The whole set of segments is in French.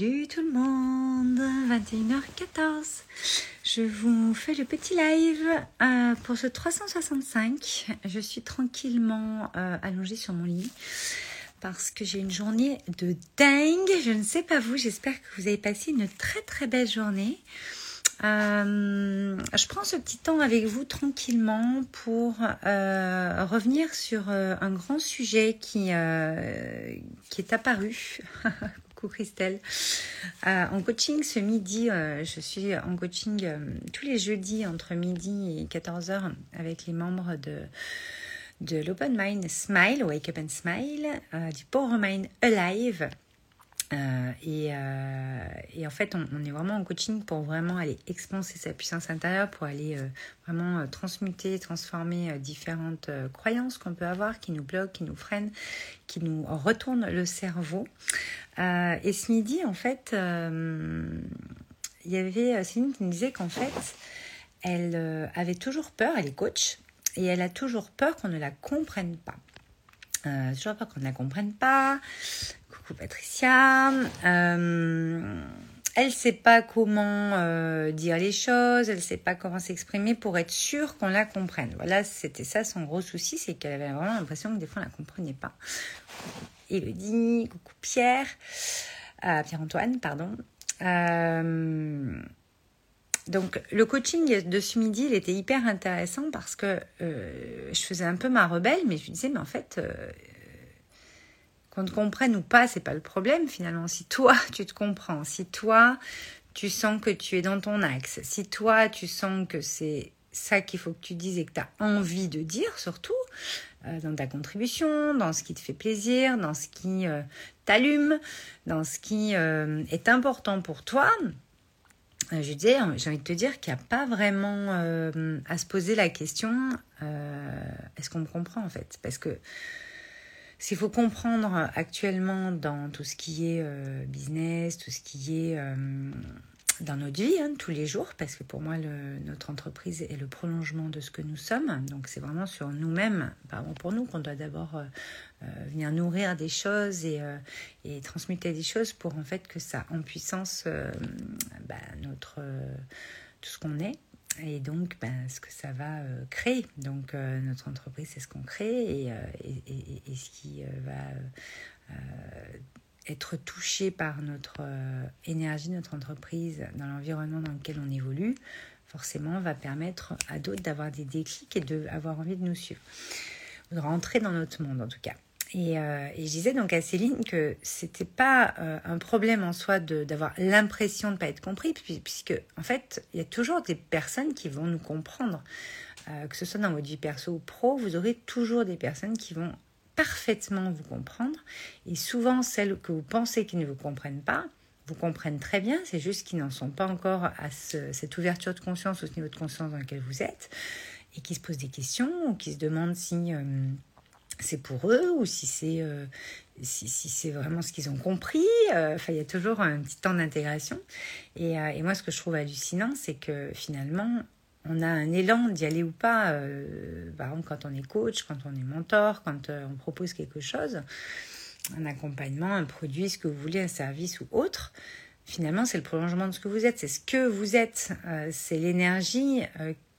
Salut tout le monde, 21h14. Je vous fais le petit live euh, pour ce 365. Je suis tranquillement euh, allongée sur mon lit parce que j'ai une journée de dingue. Je ne sais pas vous, j'espère que vous avez passé une très très belle journée. Euh, je prends ce petit temps avec vous tranquillement pour revenir sur un grand sujet qui, qui est apparu. Coucou Christelle. en coaching ce midi, je suis en coaching tous les jeudis entre midi et 14h avec les membres de de l'Open Mind Smile, Wake Up and Smile, du Power Mind Alive, euh, euh, et, en fait, on, est vraiment en coaching pour vraiment aller expanser sa puissance intérieure, pour aller euh, vraiment transmuter, transformer différentes croyances qu'on peut avoir, qui nous bloquent, qui nous freinent, qui nous retournent le cerveau. et ce midi, en fait, il y avait Céline qui me disait qu'en fait, elle avait toujours peur, elle est coach, et elle a toujours peur qu'on ne la comprenne pas. toujours peur qu'on ne la comprenne pas, Patricia. Euh, elle sait pas comment euh, dire les choses, elle sait pas comment s'exprimer pour être sûre qu'on la comprenne. Voilà, c'était ça son gros souci, c'est qu'elle avait vraiment l'impression que des fois on la comprenait pas. Elodie, coucou Pierre, euh, Pierre-Antoine, pardon. donc le coaching de ce midi, il était hyper intéressant parce que je faisais un peu ma rebelle, mais je disais, mais en fait, qu'on te comprenne ou pas, c'est pas le problème finalement. Si toi, tu te comprends, si toi, tu sens que tu es dans ton axe, si toi, tu sens que c'est ça qu'il faut que tu dises et que tu as envie de dire surtout, euh, dans ta contribution, dans ce qui te fait plaisir, dans ce qui euh, t'allume, dans ce qui euh, est important pour toi, je disais, j'ai envie de te dire qu'il n'y a pas vraiment à se poser la question est-ce qu'on me comprend en fait? Parce que s'il faut comprendre actuellement dans tout ce qui est euh, business, tout ce qui est euh, dans notre vie, hein, tous les jours, parce que pour moi, notre entreprise est le prolongement de ce que nous sommes. Donc c'est vraiment sur nous-mêmes, pardon pour nous, qu'on doit d'abord euh, venir nourrir des choses et, et, transmuter des choses pour en fait que ça en puissance bah, notre tout ce qu'on est et donc ben, ce que ça va euh, créer. Donc euh, notre entreprise, c'est ce qu'on crée et, euh, ce qui va être touché par notre énergie, notre entreprise, dans l'environnement dans lequel on évolue, forcément va permettre à d'autres d'avoir des déclics et d'avoir envie de nous suivre, de rentrer dans notre monde en tout cas. Euh, et, je disais donc à Céline que c'était pas euh, un problème en soi d'avoir l'impression de ne pas être compris, puisque en fait, il y a toujours des personnes qui vont nous comprendre. Euh, que ce soit dans votre vie perso ou pro, vous aurez toujours des personnes qui vont parfaitement vous comprendre. Et souvent, celles que vous pensez qui ne vous comprennent pas, vous comprennent très bien, c'est juste qu'ils n'en sont pas encore à cette ouverture de conscience, au niveau de conscience dans lequel vous êtes, et qui se posent des questions, ou qui se demandent si c'est pour eux ou si c'est euh, si, c'est vraiment ce qu'ils ont compris. Euh, enfin, il y a toujours un petit temps d'intégration. Et, euh, et, moi, ce que je trouve hallucinant, c'est que finalement, on a un élan d'y aller ou pas. par exemple, quand on est coach, quand on est mentor, quand on propose quelque chose, un accompagnement, un produit, ce que vous voulez, un service ou autre. Finalement, c'est le prolongement de ce que vous êtes. C'est ce que vous êtes. c'est l'énergie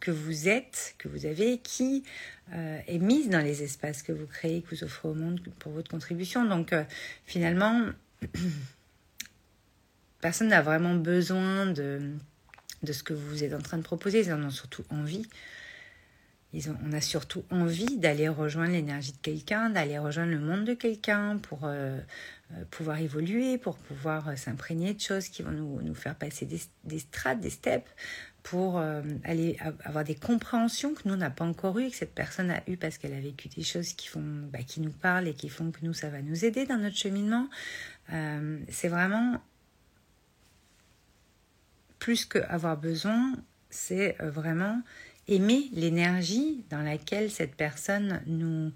que vous êtes, que vous avez, qui euh, est mise dans les espaces que vous créez, que vous offrez au monde pour votre contribution. Donc euh, finalement, personne n'a vraiment besoin de, de ce que vous êtes en train de proposer, ils en ont surtout envie. Ils ont, on a surtout envie d'aller rejoindre l'énergie de quelqu'un, d'aller rejoindre le monde de quelqu'un pour euh, pouvoir évoluer, pour pouvoir s'imprégner de choses qui vont nous, nous faire passer des, des strates, des steps, pour euh, aller avoir des compréhensions que nous on n'a pas encore eues, que cette personne a eues parce qu'elle a vécu des choses qui font, bah, qui nous parlent et qui font que nous ça va nous aider dans notre cheminement. Euh, c'est vraiment plus qu'avoir besoin, c'est euh, vraiment aimer l'énergie dans laquelle cette personne nous,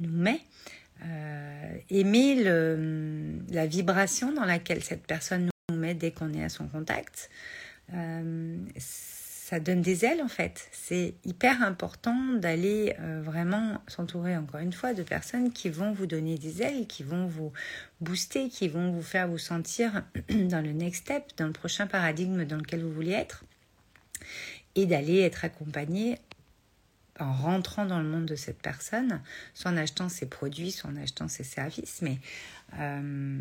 nous met. Aimer le, la vibration dans laquelle cette personne nous met dès qu'on est à son contact. Euh, ça donne des ailes en fait. C'est hyper important d'aller euh, vraiment s'entourer encore une fois de personnes qui vont vous donner des ailes, qui vont vous booster, qui vont vous faire vous sentir dans le next step, dans le prochain paradigme dans lequel vous voulez être, et d'aller être accompagné en rentrant dans le monde de cette personne, soit en achetant ses produits, soit en achetant ses services, mais euh,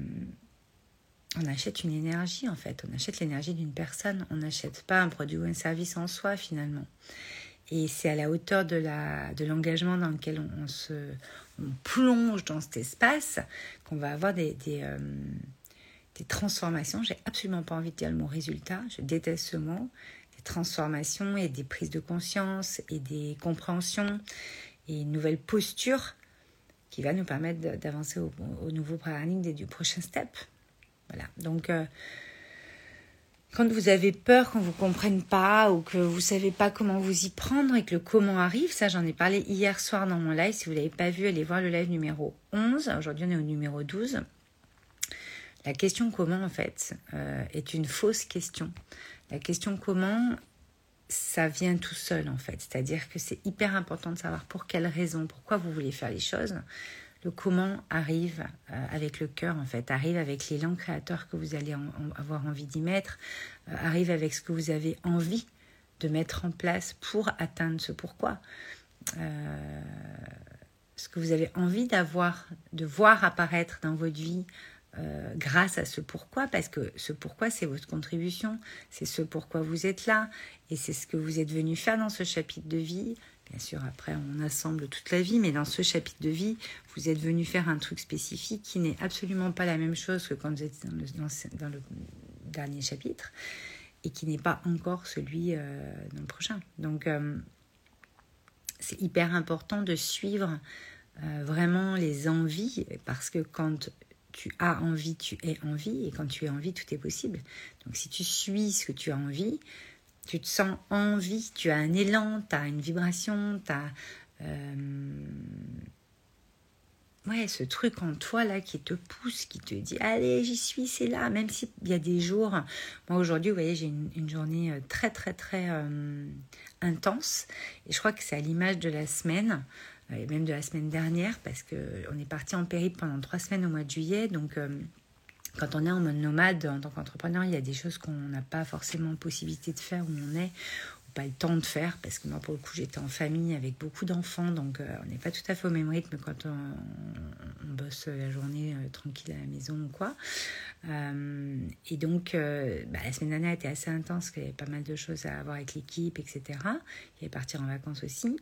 on achète une énergie en fait, on achète l'énergie d'une personne, on n'achète pas un produit ou un service en soi finalement. Et c'est à la hauteur de, l'engagement dans lequel on, se plonge dans cet espace qu'on va avoir des, euh, des transformations. J'ai absolument pas envie de dire le mot résultat, je déteste ce mot. Transformations et des prises de conscience et des compréhensions et une nouvelle posture qui va nous permettre d'avancer au, au nouveau paradigme et du prochain step. Voilà. Donc, euh, quand vous avez peur, qu'on vous comprenne pas ou que vous savez pas comment vous y prendre et que le comment arrive, ça j'en ai parlé hier soir dans mon live. Si vous l'avez pas vu, allez voir le live numéro 11. Aujourd'hui, on est au numéro 12. La question comment, en fait, euh, est une fausse question. La question comment, ça vient tout seul, en fait. C'est-à-dire que c'est hyper important de savoir pour quelle raison, pourquoi vous voulez faire les choses le comment arrive euh, avec le cœur, en fait, arrive avec l'élan créateur que vous allez avoir envie d'y mettre, euh, arrive avec ce que vous avez envie de mettre en place pour atteindre ce pourquoi. Euh, ce que vous avez envie d'avoir, de voir apparaître dans votre vie grâce à ce pourquoi, parce que ce pourquoi, c'est votre contribution, c'est ce pourquoi vous êtes là, et c'est ce que vous êtes venu faire dans ce chapitre de vie, Bien sûr, après, on assemble toute la vie, mais dans ce chapitre de vie, vous êtes venu faire un truc spécifique qui n'est absolument pas la même chose que quand vous êtes dans le, dernier chapitre et qui n'est pas encore celui euh, dans le prochain. Donc, euh, c'est hyper important de suivre euh, vraiment les envies parce que quand tu as envie, tu es envie et quand tu es envie, tout est possible. Donc, si tu suis ce que tu as envie, tu te sens envie, tu as un élan, tu as une vibration, tu as euh, ouais, ce truc en toi là qui te pousse, qui te dit allez, j'y suis, c'est là, même s'il y a des jours. Moi aujourd'hui, vous voyez, j'ai une, journée euh, très très très euh, intense et je crois que c'est à l'image de la semaine. Et même de la semaine dernière, parce qu'on est parti en périple pendant trois semaines au mois de juillet, donc quand on est en mode nomade en tant qu'entrepreneur, il y a des choses qu'on n'a pas forcément possibilité de faire où on est, pas le temps de faire, parce que moi, pour le coup, j'étais en famille avec beaucoup d'enfants, donc euh, on n'est pas tout à fait au même rythme quand on, bosse la journée euh, tranquille à la maison ou quoi. Euh, et donc, bah, la semaine dernière était assez intense, il y avait pas mal de choses à avoir avec l'équipe, etc. Il y avait partir en vacances aussi.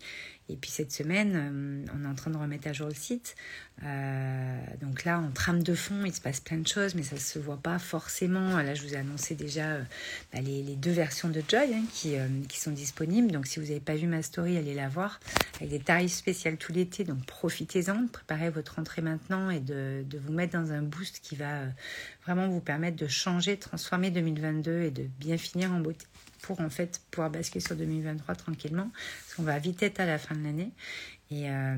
Et puis cette semaine, on est en train de remettre à jour le site. Donc là, en trame de fond, il se passe plein de choses, mais ça ne se voit pas forcément. Là, je vous ai annoncé déjà bah, les, deux versions de Joy hein, qui, euh, sont disponibles. Donc si vous n'avez pas vu ma story, allez la voir avec des tarifs spéciaux tout l'été. Donc profitez-en, préparez votre rentrée maintenant et de, de, vous mettre dans un boost qui va vraiment vous permettre de changer, transformer 2022 et de bien finir en beauté pour en fait pouvoir basculer sur 2023 tranquillement, parce qu'on va vite être à la fin de l'année. Et, euh,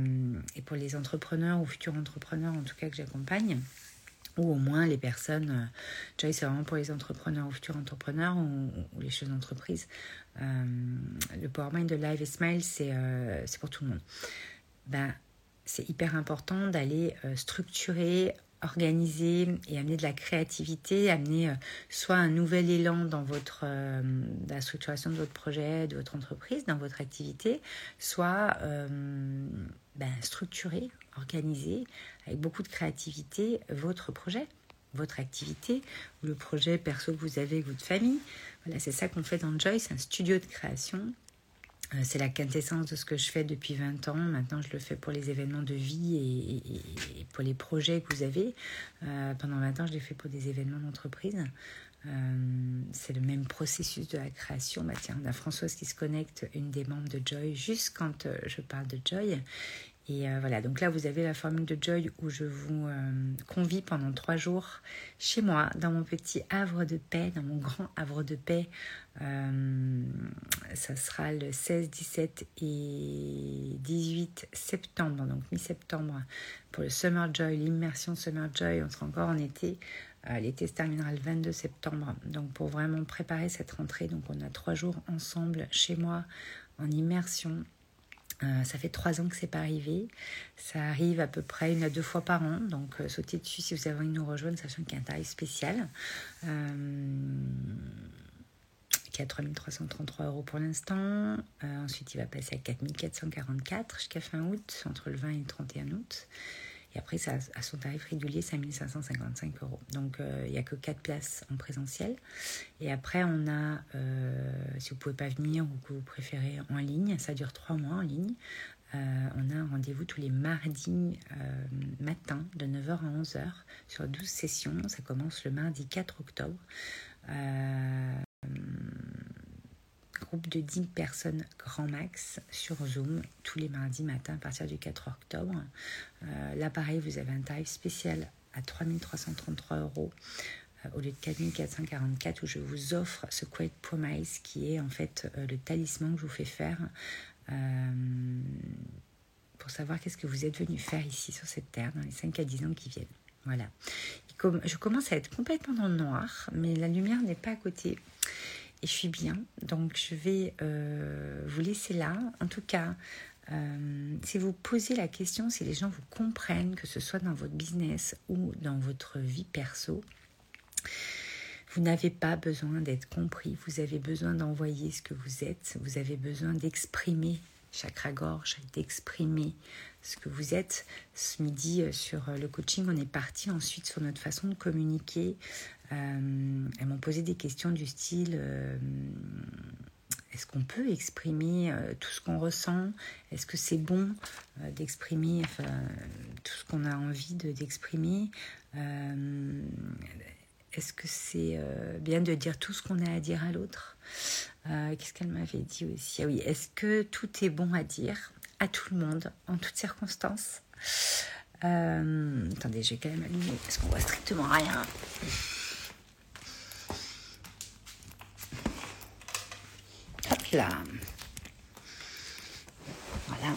et, pour les entrepreneurs ou futurs entrepreneurs en tout cas que j'accompagne, ou au moins les personnes, euh, Joy c'est vraiment pour les entrepreneurs ou futurs entrepreneurs ou, les chefs d'entreprise, euh, le PowerMind de Live et Smile c'est c'est pour tout le monde. Ben, c'est hyper important d'aller structurer, organiser et amener de la créativité, amener euh, soit un nouvel élan dans votre euh, la structuration de votre projet, de votre entreprise, dans votre activité, soit euh, ben, structurer, organiser avec beaucoup de créativité votre projet, votre activité ou le projet perso que vous avez avec votre famille. Voilà, c'est ça qu'on fait dans Joy, c'est un studio de création euh, c'est la quintessence de ce que je fais depuis 20 ans. Maintenant, je le fais pour les événements de vie et, pour les projets que vous avez. Euh, pendant 20 ans, je l'ai fait pour des événements d'entreprise. Euh, c'est le même processus de la création. Bah, tiens, on a Françoise qui se connecte, une des membres de Joy, juste quand je parle de Joy. Et euh, voilà, donc là, vous avez la formule de Joy où je vous euh, convie pendant trois jours chez moi, dans mon petit havre de paix, dans mon grand havre de paix. Euh, ça sera le 16, 17 et 18 septembre, donc mi-septembre, pour le Summer Joy, l'immersion Summer Joy. On sera encore en été. L'été se terminera le 22 septembre. Donc pour vraiment préparer cette rentrée, donc on a trois jours ensemble chez moi en immersion euh, ça fait trois ans que c'est pas arrivé. Ça arrive à peu près une à deux fois par an. Donc euh, sautez dessus si vous avez envie de nous rejoindre, sachant qu'il y a un tarif spécial. Euh, qui est à 3333 euros pour l'instant. ensuite, il va passer à 4444 jusqu'à fin août, entre le 20 et le 31 août. Et après, ça, à son tarif régulier, c'est 1555 euros. Donc, euh, il n'y a que 4 places en présentiel. Et après, on a, euh, si vous ne pouvez pas venir ou que vous préférez en ligne, ça dure 3 mois en ligne. Euh, on a un rendez-vous tous les mardis matin de 9h à 11h sur 12 sessions. Ça commence le mardi 4 octobre groupe de 10 personnes grand max sur Zoom tous les mardis matin à partir du 4 octobre. Euh, là, pareil, vous avez un tarif spécial à 3333 euros euh, au lieu de 4444 où je vous offre ce Quiet Promise qui est en fait euh, le talisman que je vous fais faire pour savoir qu'est-ce que vous êtes venu faire ici sur cette terre dans les 5 à 10 ans qui viennent. Voilà. Je commence à être complètement dans le noir, mais la lumière n'est pas à côté et je suis bien. Donc je vais euh, vous laisser là. En tout cas, euh, si vous posez la question, si les gens vous comprennent, que ce soit dans votre business ou dans votre vie perso, vous n'avez pas besoin d'être compris. Vous avez besoin d'envoyer ce que vous êtes. Vous avez besoin d'exprimer chakra-gorge, d'exprimer ce que vous êtes. Ce midi, euh, sur le coaching, on est parti ensuite sur notre façon de communiquer, euh, elles m'ont posé des questions du style euh, est-ce qu'on peut exprimer euh, tout ce qu'on ressent? Est-ce que c'est bon d'exprimer tout ce qu'on a envie d'exprimer? Est-ce que c'est bien de dire tout ce qu'on a à dire à l'autre? Qu'est-ce qu'elle m'avait dit aussi? Ah oui, est-ce que tout est bon à dire à tout le monde, en toutes circonstances? Attendez, j'ai quand même allumé parce qu'on voit strictement rien. là. Voilà.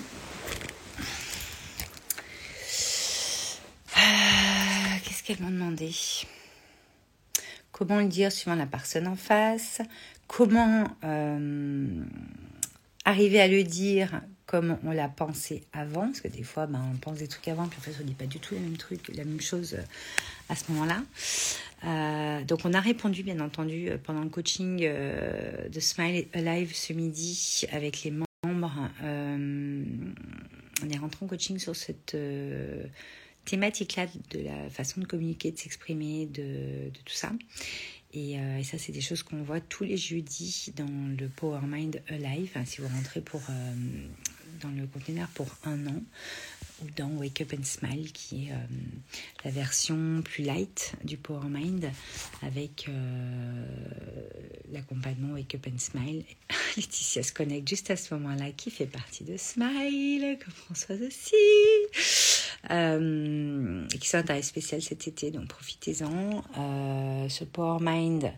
Euh, qu'est-ce qu'elles m'ont demandé? Comment le dire suivant la personne en face Comment euh, arriver à le dire comme on l'a pensé avant Parce que des fois, ben, on pense des trucs avant, puis en fait, on ne dit pas du tout la même truc, la même chose à ce moment-là. Euh, donc on a répondu bien entendu euh, pendant le coaching euh, de Smile Alive ce midi avec les membres. on est rentré en coaching sur cette thématique-là de la façon de communiquer, de s'exprimer, de, tout ça. Et, ça, c'est des choses qu'on voit tous les jeudis dans le Power Mind Alive. si vous rentrez pour, dans le container pour un an, ou dans Wake Up and Smile, qui est euh, la version plus light du Power Mind, avec euh, l'accompagnement Wake Up and Smile. Laetitia se connecte juste à ce moment-là, qui fait partie de Smile, comme Françoise aussi, euh, qui sont un spécial cet été, donc profitez-en. ce Power Mind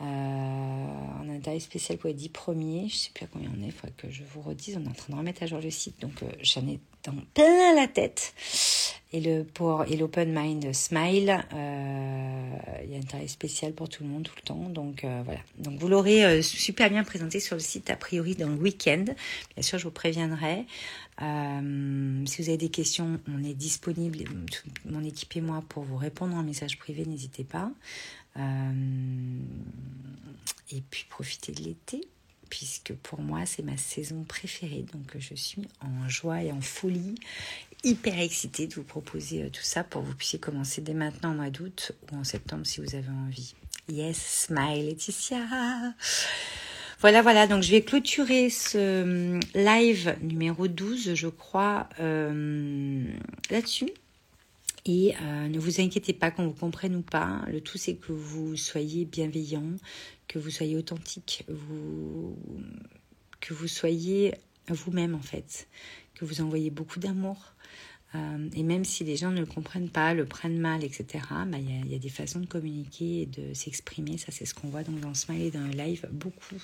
euh, on a un tarif spécial pour les 10 premiers. Je ne sais plus à combien on est, il faudrait que je vous redise. On est en train de remettre à jour le site, donc euh, j'en ai dans plein la tête. Et le pour et l'Open Mind Smile, euh, il y a un tarif spécial pour tout le monde tout le temps. Donc voilà. Donc vous l'aurez super bien présenté sur le site a priori dans le week-end. Bien sûr, je vous préviendrai. si vous avez des questions, on est disponible, mon équipe et moi, pour vous répondre en message privé. N'hésitez pas. Euh, et puis profiter de l'été, puisque pour moi c'est ma saison préférée. Donc je suis en joie et en folie, hyper excitée de vous proposer euh, tout ça pour que vous puissiez commencer dès maintenant en mois d'août ou en septembre si vous avez envie. Yes, smile Laetitia voilà, voilà, donc je vais clôturer ce euh, live numéro 12, je crois, là-dessus. Et euh, ne vous inquiétez pas qu'on vous comprenne ou pas. Le tout, c'est que vous soyez bienveillant, que vous soyez authentique, vous, que vous soyez vous-même en fait, que vous envoyez beaucoup d'amour. Euh, et même si les gens ne le comprennent pas, le prennent mal, etc., bah, il y, a des façons de communiquer et de s'exprimer. Ça, c'est ce qu'on voit dans Smile et dans le live beaucoup.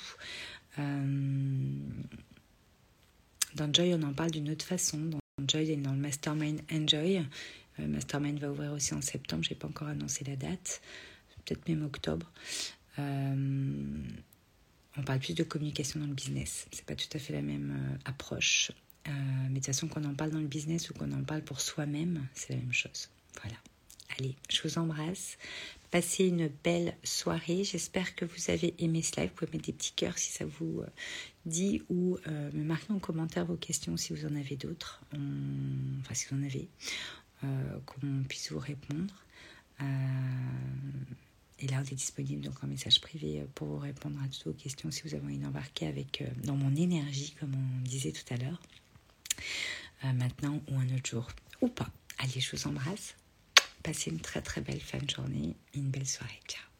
Euh, dans Joy, on en parle d'une autre façon. Dans Joy et dans le Mastermind Enjoy, Mastermind va ouvrir aussi en septembre, je n'ai pas encore annoncé la date, peut-être même octobre. on parle plus de communication dans le business, c'est pas tout à fait la même approche. Mais de toute façon, qu'on en parle dans le business ou qu'on en parle pour soi-même, c'est la même chose. Voilà. Allez, je vous embrasse. Passez une belle soirée. J'espère que vous avez aimé ce live. Vous pouvez mettre des petits cœurs si ça vous euh, dit ou euh, me marquer en commentaire vos questions si vous en avez d'autres. Enfin, si vous en avez, euh, qu'on puisse vous répondre. et là, on est disponible donc en message privé pour vous répondre à toutes vos questions si vous avez envie d'embarquer avec dans mon énergie, comme on disait tout à l'heure. Maintenant ou un autre jour ou pas. Allez, je vous embrasse. Passez une très très belle fin de journée, une belle soirée. Ciao